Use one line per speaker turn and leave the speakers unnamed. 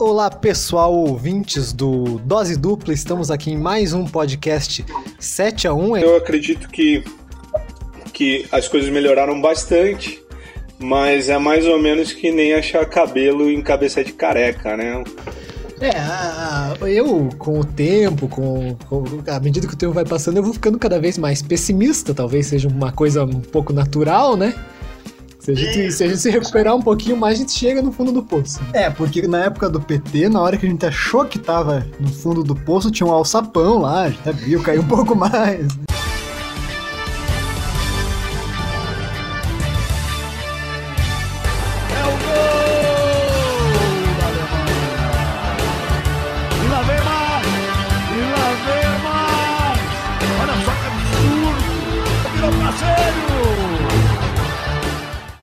Olá, pessoal, ouvintes do Dose Dupla. Estamos aqui em mais um podcast 7 a 1.
Eu acredito que, que as coisas melhoraram bastante, mas é mais ou menos que nem achar cabelo em cabeça de careca, né?
É, eu, com o tempo, com, com, à medida que o tempo vai passando, eu vou ficando cada vez mais pessimista. Talvez seja uma coisa um pouco natural, né? Se a, gente, se a gente se recuperar um pouquinho mais, a gente chega no fundo do poço.
É, porque na época do PT, na hora que a gente achou que tava no fundo do poço, tinha um alçapão lá, a gente viu, caiu um pouco mais.